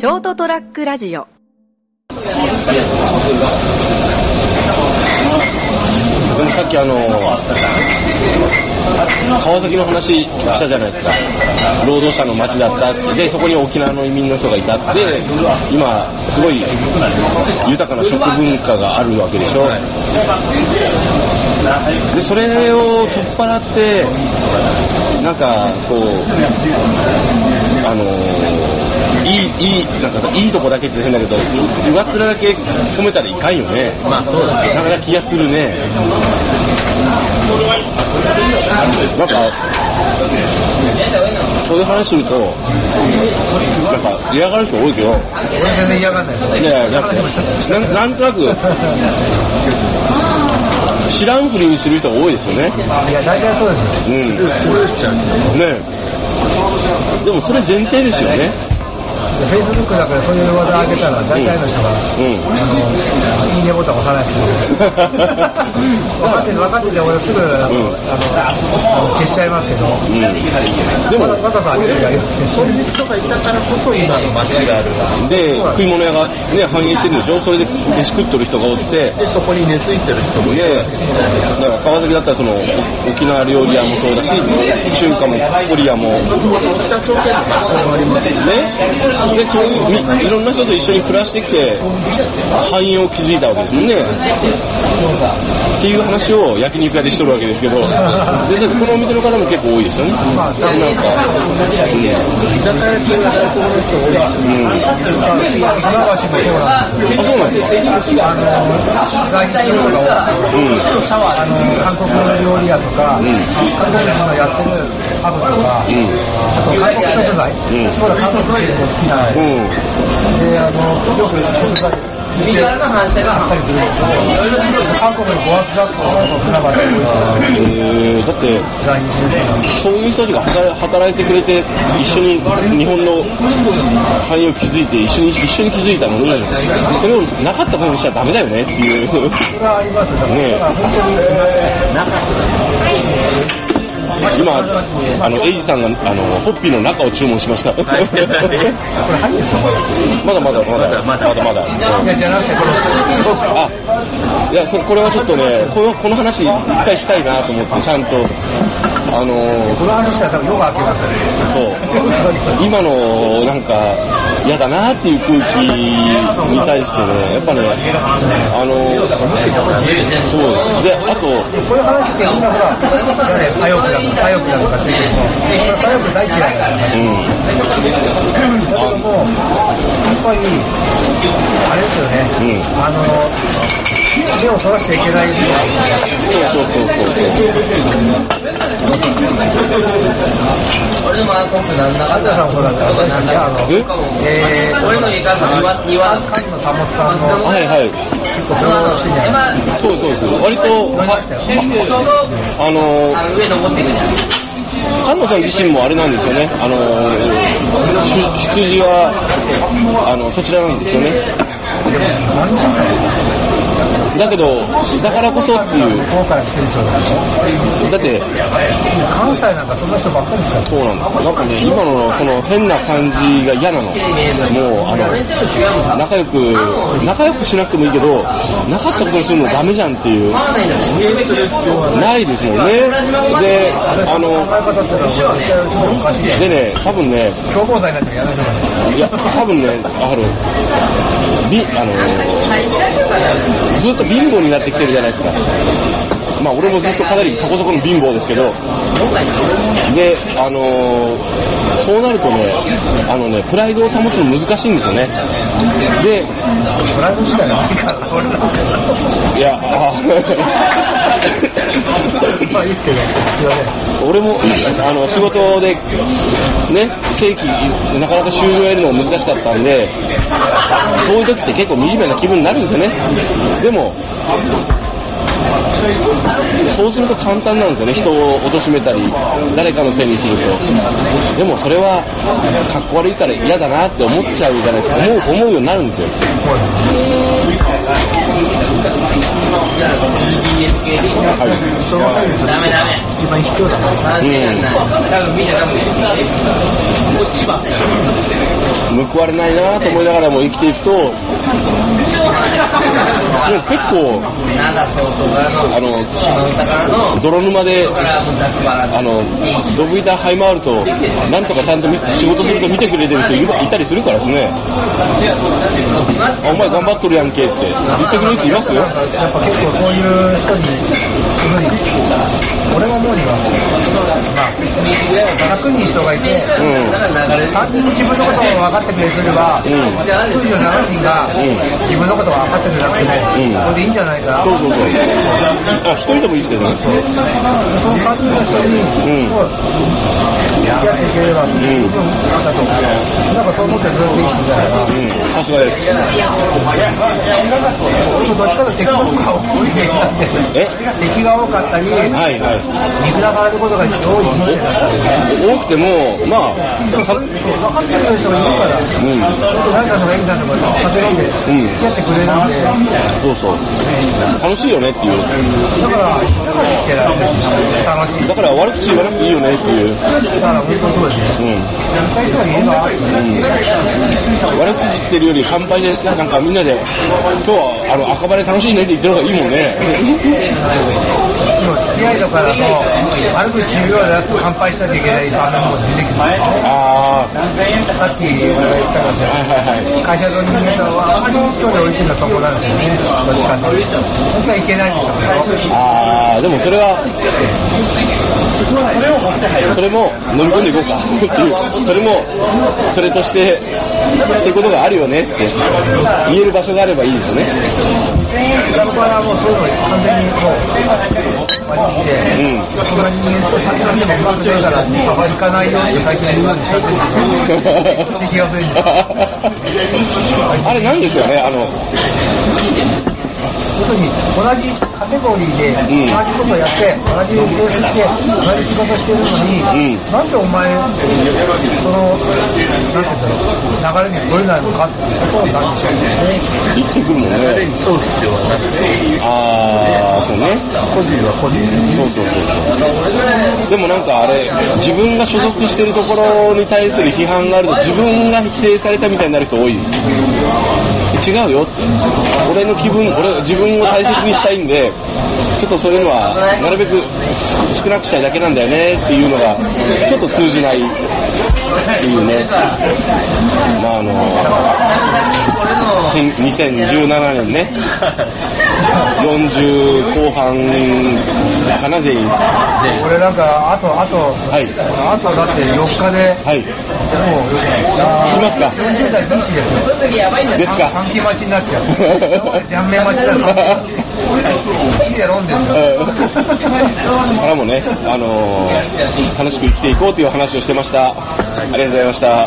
ショートトラックラジオ。さっきあの川崎の話したじゃないですか。労働者の街だったってでそこに沖縄の移民の人がいたって今すごい豊かな食文化があるわけでしょ。でそれを取っ払ってなんかこういいいいなんかいいとこだけって変だけど上っ面だけ褒めたらいかんよね。まあそうですなかなか気がするね。なんかそういう話するとなんか嫌がる人多いけど。俺全然嫌がんないですいやいやなんかなんなんとなく知らんふりにする人が多いですよね。いや大体そうですよ。うん。ねでもそれ前提ですよねフェイスブックだからそういう話題上げたら大体の人が、うん。あのいいねボタン押さないですけど 分かってて分かってて俺すぐあの、あの消しちゃいますけど、でもわざわざ上げてあげますね。そういう人がいたからこそ今の街があるで食い物屋がね反映してるでしょ？それで飯食っとる人がおって。でそこに根付いてる人も。いでだから川崎だったらそのお沖縄料理屋もそうだし中華もコリアも。北朝鮮の学校があります。ねでそういうみいろんな人と一緒に暮らしてきて繁栄を築いたわけですもんね。っていう話を焼肉屋でしとるわけですけどでこのお店の方も結構多いですよね。なんか、うん。居酒屋系の人多いですよね、うち船橋もそうなんなんですかあの在日の人が多くて、あの韓国料理屋とか、韓国人のやってるパブとか、あと韓国食材、私ほら韓国料理も好きなので、うん。であのよく食材身からの反射があったりするんですよ。韓国の語学学校の船橋にえーだってそういう人たちが働働いてくれて一緒に日本の繁栄を築いて一緒に一緒に築いたのにそれをなかったことにしちゃダメだよねっていうそれはありますね本当にすみません。今あのエイジさんがあのホッピーの中を注文しました。まだまだまだ。まだまだ。あいやそれこれはちょっとねこのこの話一回したいなと思ってちゃんとあのこの話したら多分夜が明けますよね。そう。今のなんか嫌だなっていう空気に対してねやっぱねあのそうです。であとこういう話ってみん。なほら、誰左翼だとか左翼だとかって言う。け左翼大嫌いだからね。だけども、やっぱり、あれですよね、あの、目をそらしちゃいけない。そうそうそうそう俺のマーコップなんだかあんたさんほら、私たちあの、えー、俺の家から庭庭菅野保さんのはいはい結構フォローしてんじゃないですか。そうそうそう割とはあのあの上登っていくじゃん菅野さん自身もあれなんですよねあの出出自はあのそちらなんですよねだけどだからこそっていうだって関西なんかそんな人ばっかりですから。そうなんですなんかね今のその変な感じが嫌なのもうあの仲良く仲良くしなくてもいいけどなかったことにするのダメじゃんっていうないですもんねであの。でね多分ね共謀罪になっちゃうやめてい。いや多分ねあるあのずっと貧乏になってきてるじゃないですか。まあ俺もずっとかなりそこそこの貧乏ですけど。であのそうなるとねあのねプライドを保つの難しいんですよね。でプライド次第はないから、俺なんか。いやあまあいいっすけど、すいません。俺もあの仕事でね正規なかなか収入を得るのが難しかったんでそういう時って結構惨めな気分になるんですよねでもそうすると簡単なんですよね。人を貶めたり誰かのせいにすると。でもそれはかっこ悪いから嫌だなって思っちゃうじゃないですか。思う思うようになるんですよ。人のせい報われないなと思いながらも生きていくと、結構、あの、泥沼で、あの、ドブ板這い回ると、なんとかちゃんと仕事すると見てくれてる人いたりするからですね。お前頑張っとるやんけって言ってくれる人います？よ。やっぱ結構そういう人に、俺が思うには、まあ、100人人がいて、うん。3人自分のことを分かってくれる人いれば、97人が自分のことを分かってくれなくても、それでいいんじゃないかな。そうそうそう。あ、一人でもいいですけどね。その3人の人に、うん付き合っていければ、十分だと思う。なんかそう思ってずっといい人じゃないかな。うん。さすがです。どっちかというと敵の敵が多かったり、はいはい。見下されることが多い人生だったり、多くても、まあ、でもそれそう分かってくれる人がいるから、うん。誰かのエミさんとか酒飲んでうん付き合ってくれるんで、そうそう。楽しいよねっていう。だから、だから生きてられるし楽しい。だから悪口言わなくていいよねっていう。だから本当そうですね。うん。悪口言ってるより乾杯で、なんかみんなで、今日はあの赤羽楽しいねって言ってる方がいいもんね。今付き合いとかだと、悪口言うようなやつと乾杯しなきゃいけない場面も出てきて、あさっき俺が言ったかあ、はらいはいはい。会社の人間とは、あまり距離を置いてるのはそこなんですよね。どっちかっていうと。本当はいけないんでしょうけど。ああ、でもそれは、それも飲み込んでいこうかっていう、それも、それとして、っていうことがあるよねって言える場所があればいいですよね。僕はもうそういうの完全にもう人間と行かないよって最近言うようにしちゃってるんですよ。敵が増えるんであれなんですよね、あの、要するに同じカテゴリーでん同じことをやって、同じ制服して、同じ仕事してるのに、んなんでお前、その、なんて言うんだろう、流れに添えないのかっていうことになってしまうんですね。言ってくるもんね。そう必要はなくて、ああ、そうね。個人は個人でそうそうそうそう。でもなんかあれ、自分が所属してるところに対する批判があると自分が否定されたみたいになる人多い。違うよって。俺の気分、俺、自分を大切にしたいんで、ちょっとそういうのは、なるべく少なくしたいだけなんだよねっていうのが、ちょっと通じないっていうね。まああの、2017年ね、40後半かな、全員。俺なんか、あと、あと、はい。あとだって4日で、はい。もう、来ますか40代リーチですよ。その時やばいんだですか短期待ちになっちゃう。断面待ちだから、いいやろんですよ。からもね、あのー楽しく生きていこうという話をしてました。ありがとうございました。